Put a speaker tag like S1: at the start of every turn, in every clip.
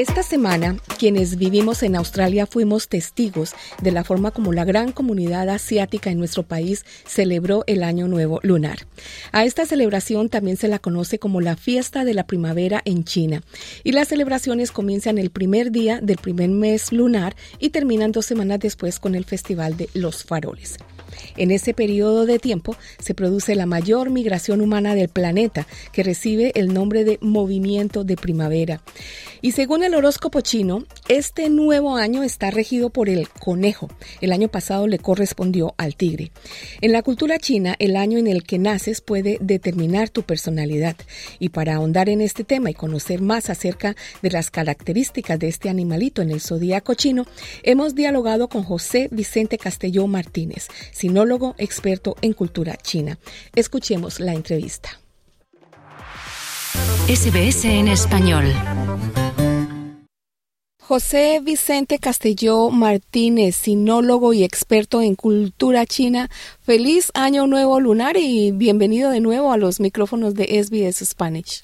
S1: Esta semana, quienes vivimos en Australia fuimos testigos de la forma como la gran comunidad asiática en nuestro país celebró el Año Nuevo Lunar. A esta celebración también se la conoce como la Fiesta de la Primavera en China, y las celebraciones comienzan el primer día del primer mes lunar y terminan dos semanas después con el Festival de los Faroles. En ese periodo de tiempo se produce la mayor migración humana del planeta, que recibe el nombre de movimiento de primavera. Y según el horóscopo chino, este nuevo año está regido por el conejo. El año pasado le correspondió al tigre. En la cultura china, el año en el que naces puede determinar tu personalidad. Y para ahondar en este tema y conocer más acerca de las características de este animalito en el zodíaco chino, hemos dialogado con José Vicente Castelló Martínez, sinólogo experto en cultura china. Escuchemos la entrevista.
S2: SBS en español.
S1: José Vicente Castelló Martínez, sinólogo y experto en cultura china. Feliz año nuevo lunar y bienvenido de nuevo a los micrófonos de SBS Spanish.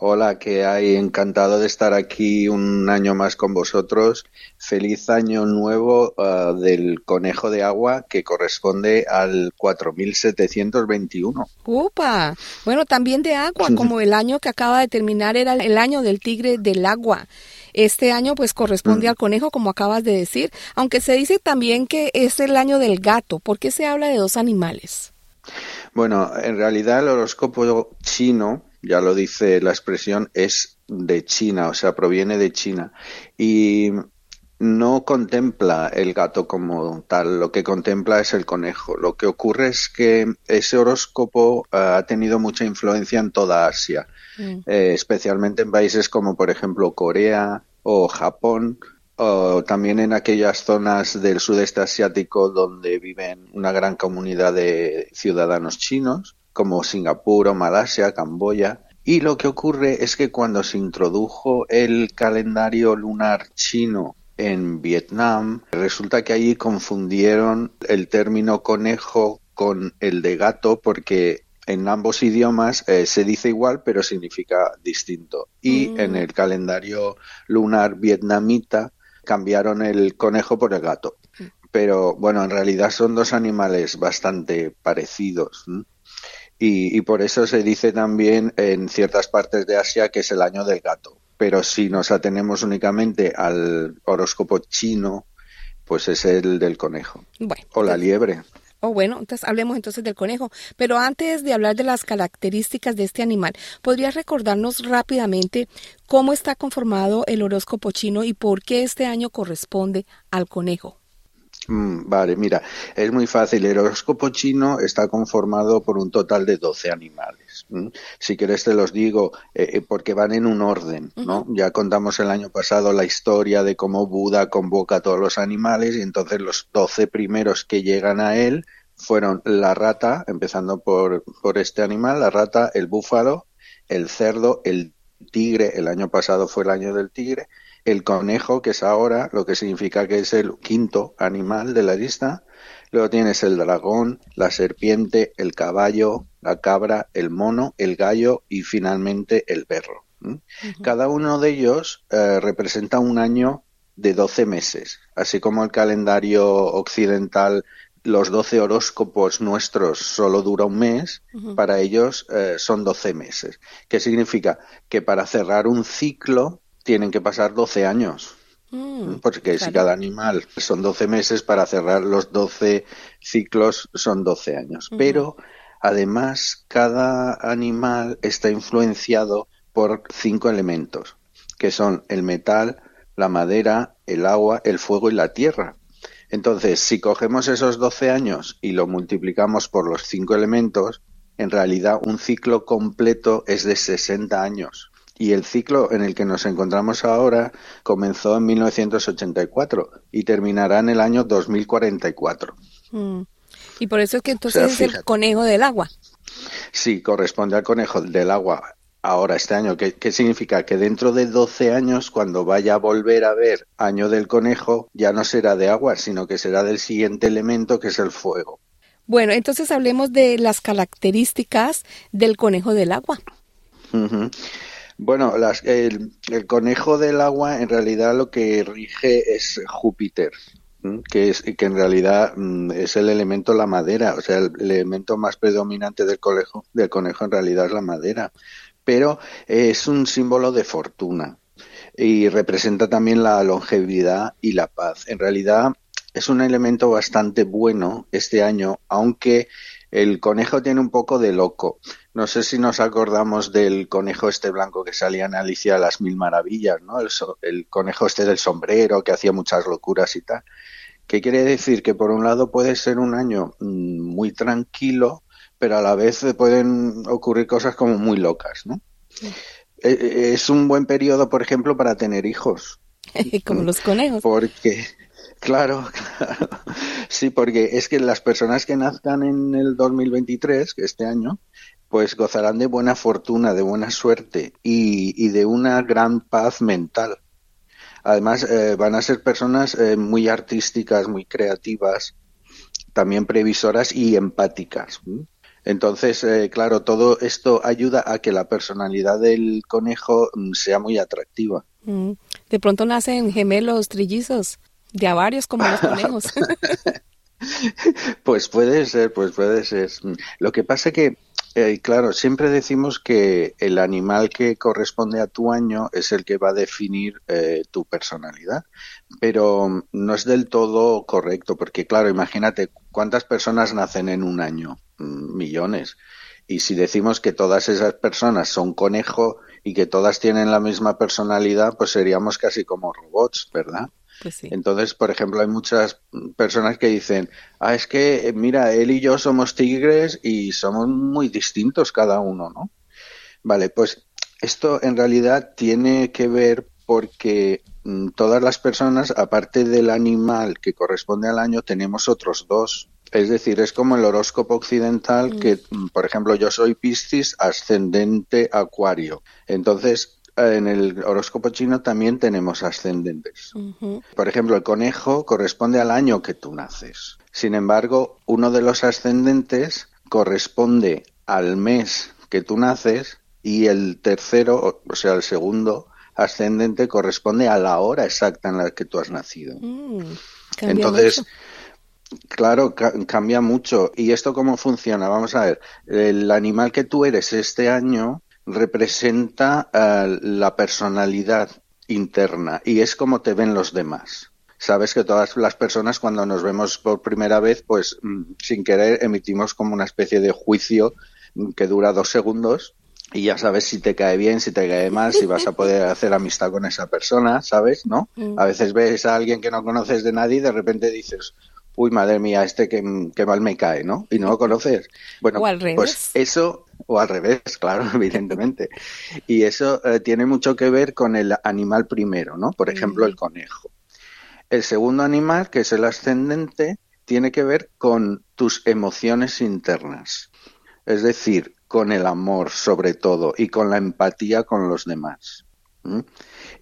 S3: Hola, que hay encantado de estar aquí un año más con vosotros. Feliz año nuevo uh, del conejo de agua que corresponde al 4721.
S1: ¡Upa! Bueno, también de agua, como el año que acaba de terminar era el año del tigre del agua. Este año pues corresponde mm. al conejo, como acabas de decir, aunque se dice también que es el año del gato. ¿Por qué se habla de dos animales?
S3: Bueno, en realidad el horóscopo chino ya lo dice la expresión, es de China, o sea, proviene de China. Y no contempla el gato como tal, lo que contempla es el conejo. Lo que ocurre es que ese horóscopo eh, ha tenido mucha influencia en toda Asia, mm. eh, especialmente en países como por ejemplo Corea o Japón, o también en aquellas zonas del sudeste asiático donde viven una gran comunidad de ciudadanos chinos como Singapur o Malasia, Camboya. Y lo que ocurre es que cuando se introdujo el calendario lunar chino en Vietnam, resulta que allí confundieron el término conejo con el de gato porque en ambos idiomas eh, se dice igual pero significa distinto. Y mm. en el calendario lunar vietnamita cambiaron el conejo por el gato. Mm. Pero bueno, en realidad son dos animales bastante parecidos. Y, por eso se dice también en ciertas partes de Asia que es el año del gato. Pero si nos atenemos únicamente al horóscopo chino, pues es el del conejo. o la liebre.
S1: Oh, bueno, entonces hablemos entonces del conejo. Pero antes de hablar de las características de este animal, ¿podrías recordarnos rápidamente cómo está conformado el horóscopo chino y por qué este año corresponde al conejo?
S3: Mm, vale, mira, es muy fácil. El horóscopo chino está conformado por un total de 12 animales. Si quieres te los digo eh, eh, porque van en un orden, ¿no? Ya contamos el año pasado la historia de cómo Buda convoca a todos los animales y entonces los 12 primeros que llegan a él fueron la rata, empezando por, por este animal, la rata, el búfalo, el cerdo, el tigre, el año pasado fue el año del tigre, el conejo, que es ahora, lo que significa que es el quinto animal de la lista. Luego tienes el dragón, la serpiente, el caballo, la cabra, el mono, el gallo y finalmente el perro. Cada uno de ellos eh, representa un año de 12 meses, así como el calendario occidental, los 12 horóscopos nuestros solo dura un mes, para ellos eh, son 12 meses. ¿Qué significa? Que para cerrar un ciclo tienen que pasar 12 años. Mm, porque si cada animal son 12 meses, para cerrar los 12 ciclos son 12 años. Pero además, cada animal está influenciado por cinco elementos, que son el metal, la madera, el agua, el fuego y la tierra. Entonces, si cogemos esos 12 años y lo multiplicamos por los cinco elementos, en realidad un ciclo completo es de 60 años. Y el ciclo en el que nos encontramos ahora comenzó en 1984 y terminará en el año 2044.
S1: Mm. Y por eso es que entonces es el conejo del agua.
S3: Sí, corresponde al conejo del agua ahora, este año. ¿Qué, ¿Qué, significa? Que dentro de 12 años, cuando vaya a volver a ver año del conejo, ya no será de agua, sino que será del siguiente elemento, que es el fuego.
S1: Bueno, entonces hablemos de las características del conejo del agua.
S3: Uh -huh. Bueno, las, el, conejo del agua en realidad lo que rige es Júpiter, que es que en realidad es el elemento la madera, o sea, el, el elemento más predominante del conejo, del conejo en realidad es la madera, pero es un símbolo de fortuna y representa también la longevidad y la paz. En realidad es un elemento bastante bueno este año, aunque el conejo tiene un poco de loco. No sé si nos acordamos del conejo este blanco que salía en Alicia a las Mil Maravillas, ¿no? El, so el, conejo este del sombrero que hacía muchas locuras y tal. ¿Qué quiere decir? Que por un lado puede ser un año muy tranquilo, pero a la vez pueden ocurrir cosas como muy locas, ¿no? Sí. Es un buen periodo, por ejemplo, para tener hijos.
S1: como los conejos.
S3: Porque Claro, claro. Sí, porque es que las personas que nazcan en el 2023, que este año, pues gozarán de buena fortuna, de buena suerte y, de una gran paz mental. Además, eh, van a ser personas eh, muy artísticas, muy creativas, también previsoras y empáticas. Entonces, eh, claro, todo esto ayuda a que la personalidad del conejo sea muy atractiva.
S1: De pronto nacen gemelos, trillizos. De a varios como los conejos.
S3: pues puede ser, pues puede ser. Lo que pasa que, eh, claro, siempre decimos que el animal que corresponde a tu año es el que va a definir eh, tu personalidad, pero no es del todo correcto, porque claro, imagínate cuántas personas nacen en un año, millones. Y si decimos que todas esas personas son conejo y que todas tienen la misma personalidad, pues seríamos casi como robots, ¿verdad?
S1: Pues sí.
S3: Entonces, por ejemplo, hay muchas personas que dicen, ah, es que, mira, él y yo somos tigres y somos muy distintos cada uno, ¿no? Vale, pues esto en realidad tiene que ver porque mm, todas las personas, aparte del animal que corresponde al año, tenemos otros dos. Es decir, es como el horóscopo occidental mm. que, por ejemplo, yo soy Piscis ascendente Acuario. Entonces, en el horóscopo chino también tenemos ascendentes. Uh -huh. Por ejemplo, el conejo corresponde al año que tú naces. Sin embargo, uno de los ascendentes corresponde al mes que tú naces y el tercero, o sea, el segundo ascendente corresponde a la hora exacta en la que tú has nacido.
S1: Mm,
S3: Entonces, mucho. Claro, ca cambia mucho. ¿Y esto cómo funciona? Vamos a ver, el animal que tú eres este año representa uh, la personalidad interna y es como te ven los demás. Sabes que todas las personas cuando nos vemos por primera vez, pues mm, sin querer emitimos como una especie de juicio que dura dos segundos y ya sabes si te cae bien, si te cae mal, si vas a poder hacer amistad con esa persona, ¿sabes? ¿No?
S1: Mm.
S3: A veces ves a alguien que no conoces de nadie y de repente dices, uy, madre mía, este que, que, mal me cae, ¿no? Y no lo conoces. Bueno, pues eso, o al revés, claro, evidentemente. Y eso eh, tiene mucho que ver con el animal primero, ¿no? Por ejemplo, el conejo. El segundo animal, que es el ascendente, tiene que ver con tus emociones internas. Es decir, con el amor sobre todo y con la empatía con los demás. ¿Mm?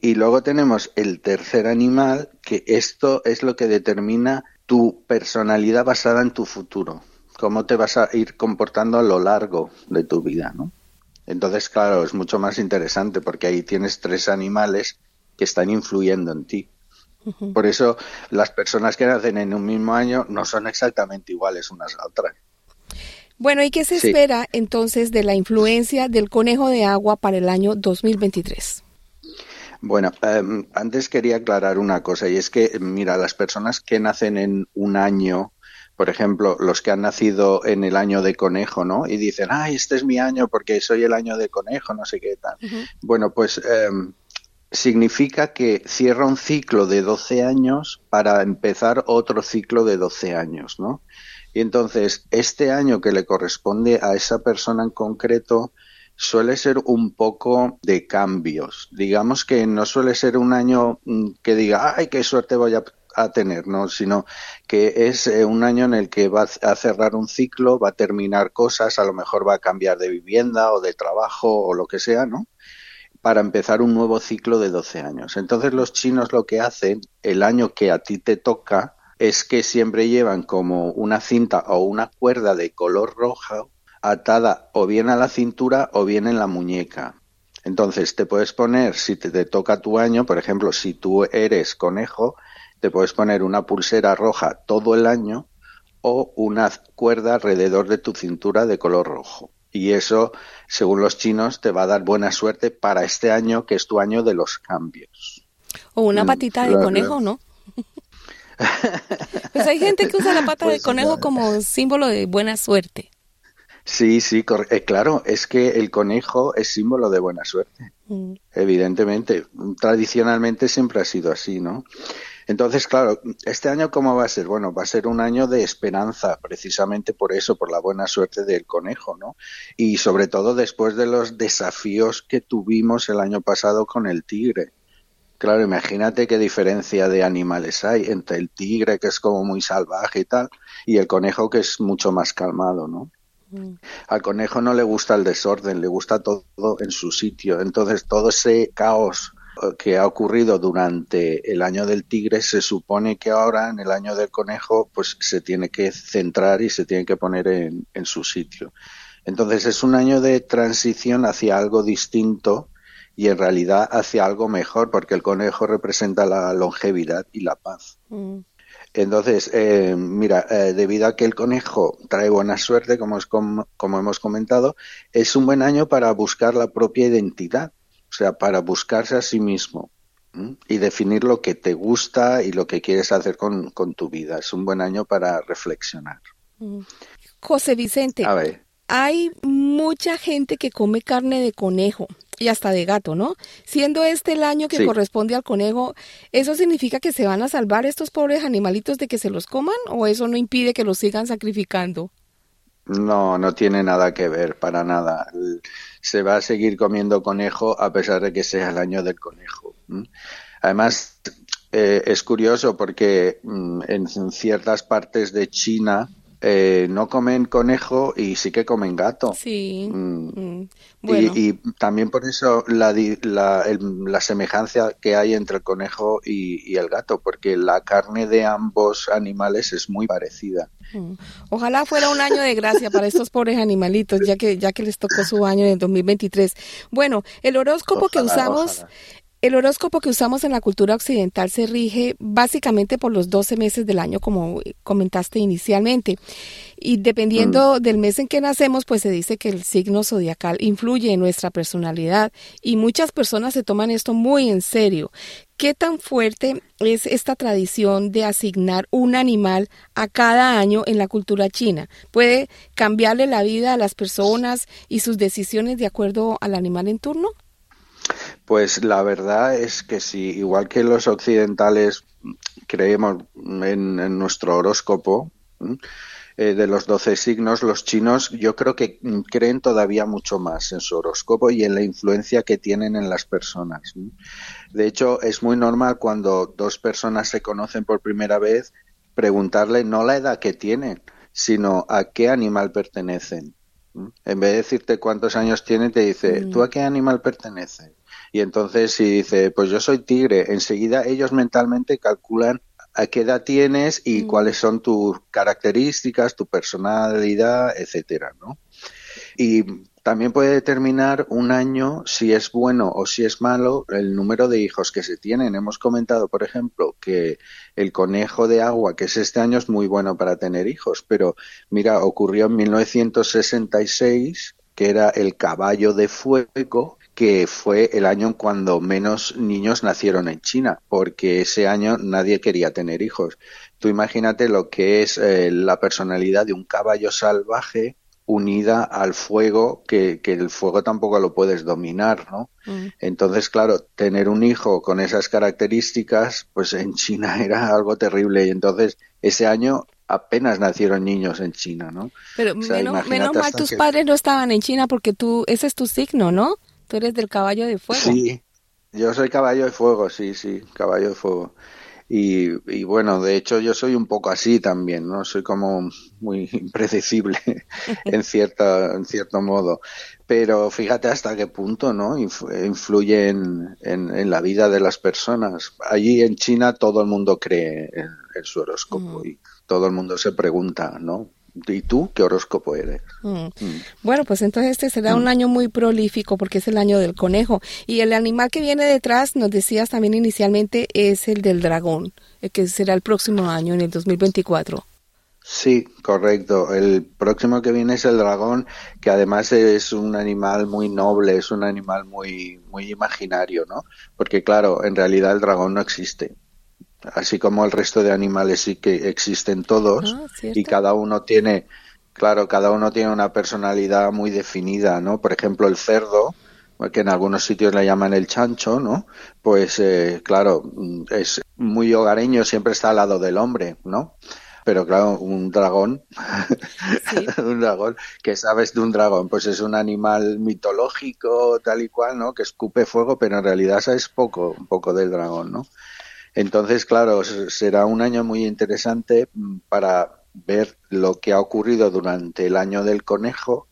S3: Y luego tenemos el tercer animal, que esto es lo que determina tu personalidad basada en tu futuro, cómo te vas a ir comportando a lo largo de tu vida, ¿no? Entonces, claro, es mucho más interesante porque ahí tienes tres animales que están influyendo en ti. Uh -huh. Por eso las personas que nacen en un mismo año no son exactamente iguales unas a otras.
S1: Bueno, ¿y qué se sí. espera entonces de la influencia del conejo de agua para el año 2023?
S3: Bueno, um, antes quería aclarar una cosa y es que, mira, las personas que nacen en un año, por ejemplo, los que han nacido en el año de conejo, ¿no? Y dicen, ay, este es mi año porque soy el año de conejo, no sé qué tal. Uh -huh. Bueno, pues um, significa que cierra un ciclo de 12 años para empezar otro ciclo de 12 años, ¿no? Y entonces, este año que le corresponde a esa persona en concreto, suele ser un poco de cambios. Digamos que no suele ser un año mm, que diga, ay, qué suerte voy a, a tener, ¿no? Sino que es eh, un año en el que va a cerrar un ciclo, va a terminar cosas, a lo mejor va a cambiar de vivienda o de trabajo o lo que sea, ¿no? Para empezar un nuevo ciclo de 12 años. Entonces los chinos lo que hacen, el año que a ti te toca, es que siempre llevan como una cinta o una cuerda de color rojo atada o bien a la cintura o bien en la muñeca. Entonces te puedes poner, si te, toca tu año, por ejemplo, si tú eres conejo, te puedes poner una pulsera roja todo el año o una cuerda alrededor de tu cintura de color rojo. Y eso, según los chinos, te va a dar buena suerte para este año, que es tu año de los cambios.
S1: O una mm, patita de conejo, ¿no? pues hay gente que usa la pata de pues conejo como símbolo de buena suerte.
S3: Sí, sí, eh, claro, es que el conejo es símbolo de buena suerte. Mm. Evidentemente, tradicionalmente siempre ha sido así, ¿no? Entonces, claro, este año cómo va a ser? Bueno, va a ser un año de esperanza, precisamente por eso, por la buena suerte del conejo, ¿no? Y sobre todo después de los desafíos que tuvimos el año pasado con el tigre. Claro, imagínate qué diferencia de animales hay entre el tigre, que es como muy salvaje y tal, y el conejo, que es mucho más calmado, ¿no? Mm. Al conejo no le gusta el desorden, le gusta todo en su sitio. Entonces, todo ese caos que ha ocurrido durante el año del tigre se supone que ahora en el año del conejo pues se tiene que centrar y se tiene que poner en, en su sitio. Entonces es un año de transición hacia algo distinto y en realidad hacia algo mejor porque el conejo representa la longevidad y la paz. Mm. Entonces, eh, mira, eh, debido a que el conejo trae buena suerte, como, es como, hemos comentado, es un buen año para buscar la propia identidad, sea, para buscarse a sí mismo y definir lo que te gusta y lo que quieres hacer con, tu vida. Es un buen año para reflexionar.
S1: Mm. José Vicente, hay mucha gente que come carne de conejo y hasta de gato, ¿no? Siendo este el año que corresponde al conejo, ¿eso significa que se van a salvar estos pobres animalitos de que se los coman o eso no impide que los sigan sacrificando?
S3: No, no tiene nada que ver, para nada. Se va a seguir comiendo conejo a pesar de que sea el año del conejo. Además, eh, es curioso porque mm, en ciertas partes de China, eh, no comen conejo y sí que comen gato.
S1: Sí. Mm. Mm.
S3: Y, también por eso la, la, semejanza que hay entre el conejo y, el gato, porque la carne de ambos animales es muy parecida.
S1: Mm. Ojalá fuera un año de gracia para estos pobres animalitos, ya que ya que les tocó su año en el 2023. Bueno, el horóscopo que usamos el horóscopo que usamos en la cultura occidental se rige básicamente por los 12 meses del año, como comentaste inicialmente. Y dependiendo mm. del mes en que nacemos, pues se dice que el signo zodiacal influye en nuestra personalidad y muchas personas se toman esto muy en serio. ¿Qué tan fuerte es esta tradición de asignar un animal a cada año en la cultura china? ¿Puede cambiarle la vida a las personas y sus decisiones de acuerdo al animal en turno?
S3: Pues la verdad es que sí, igual que los occidentales creemos en, nuestro horóscopo eh, de los doce signos, los chinos yo creo que creen todavía mucho más en su horóscopo y en la influencia que tienen en las personas. De hecho, es muy normal cuando dos personas se conocen por primera vez preguntarle no la edad que tienen, sino a qué animal pertenecen. En vez de decirte cuántos años tienen, te dice, ¿tú a qué animal perteneces? Y entonces si dice, pues yo soy tigre, enseguida ellos mentalmente calculan a qué edad tienes y mm. cuáles son tus características, tu personalidad, etcétera, ¿no? Y también puede determinar un año si es bueno o si es malo el número de hijos que se tienen. Hemos comentado, por ejemplo, que el conejo de agua, que es este año, es muy bueno para tener hijos, pero mira, ocurrió en 1966 que era el caballo de fuego, que fue el año cuando menos niños nacieron en China, porque ese año nadie quería tener hijos. Tú imagínate lo que es eh, la personalidad de un caballo salvaje unida al fuego, que, que, el fuego tampoco lo puedes dominar, ¿no? Mm. Entonces, claro, tener un hijo con esas características, pues en China era algo terrible. Y entonces, ese año apenas nacieron niños en China, ¿no?
S1: Pero menos, mal tus padres no estaban en China porque tú, ese es tu signo, ¿no? Tú eres del caballo de fuego.
S3: Sí, yo soy caballo de fuego, sí, sí, caballo de fuego. Y, bueno, de hecho yo soy un poco así también, ¿no? Soy como muy impredecible en cierta, en cierto modo. Pero fíjate hasta qué punto, ¿no? Influye en, en, la vida de las personas. Allí en China todo el mundo cree en, su horóscopo y todo el mundo se pregunta, ¿no? ¿Y tú qué horóscopo eres?
S1: Mm. Mm. Bueno, pues entonces este será un mm. año muy prolífico porque es el año del conejo. Y el animal que viene detrás, nos decías también inicialmente, es el del dragón, que será el próximo año, en el 2024.
S3: Sí, correcto. El próximo que viene es el dragón, que además es un animal muy noble, es un animal muy, muy imaginario, ¿no? Porque claro, en realidad el dragón no existe así como el resto de animales sí que existen todos ah, y cada uno tiene, claro, cada uno tiene una personalidad muy definida, ¿no? Por ejemplo, el cerdo, que en algunos sitios le llaman el chancho, ¿no? Pues eh, claro, es muy hogareño, siempre está al lado del hombre, ¿no? Pero claro, un dragón, un dragón, ¿qué sabes de un dragón? Pues es un animal mitológico, tal y cual, ¿no? Que escupe fuego, pero en realidad sabes poco, un poco del dragón, ¿no? Entonces, claro, será un año muy interesante mm, para ver lo que ha ocurrido durante el año del conejo,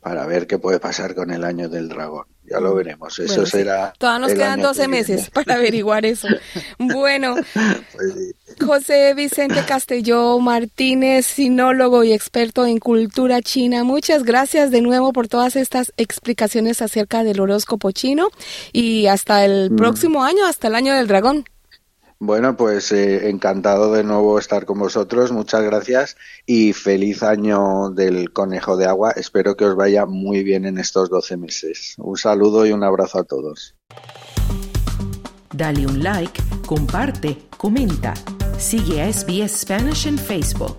S3: para ver qué puede pasar con el año del dragón. Ya lo mm. veremos. Eso será.
S1: Todavía nos quedan 12 meses para averiguar eso. bueno, pues José Vicente Castelló Martínez, sinólogo y experto en cultura china. Muchas gracias de nuevo por todas estas explicaciones acerca del horóscopo chino y hasta el mm. próximo año, hasta el año del dragón.
S3: Bueno, pues eh, encantado de nuevo estar con vosotros. Muchas gracias y feliz año del conejo de agua. Espero que os vaya muy bien en estos 12 meses. Un saludo y un abrazo a todos.
S2: Dale un like, comparte, comenta. Sigue a SBS Spanish en Facebook.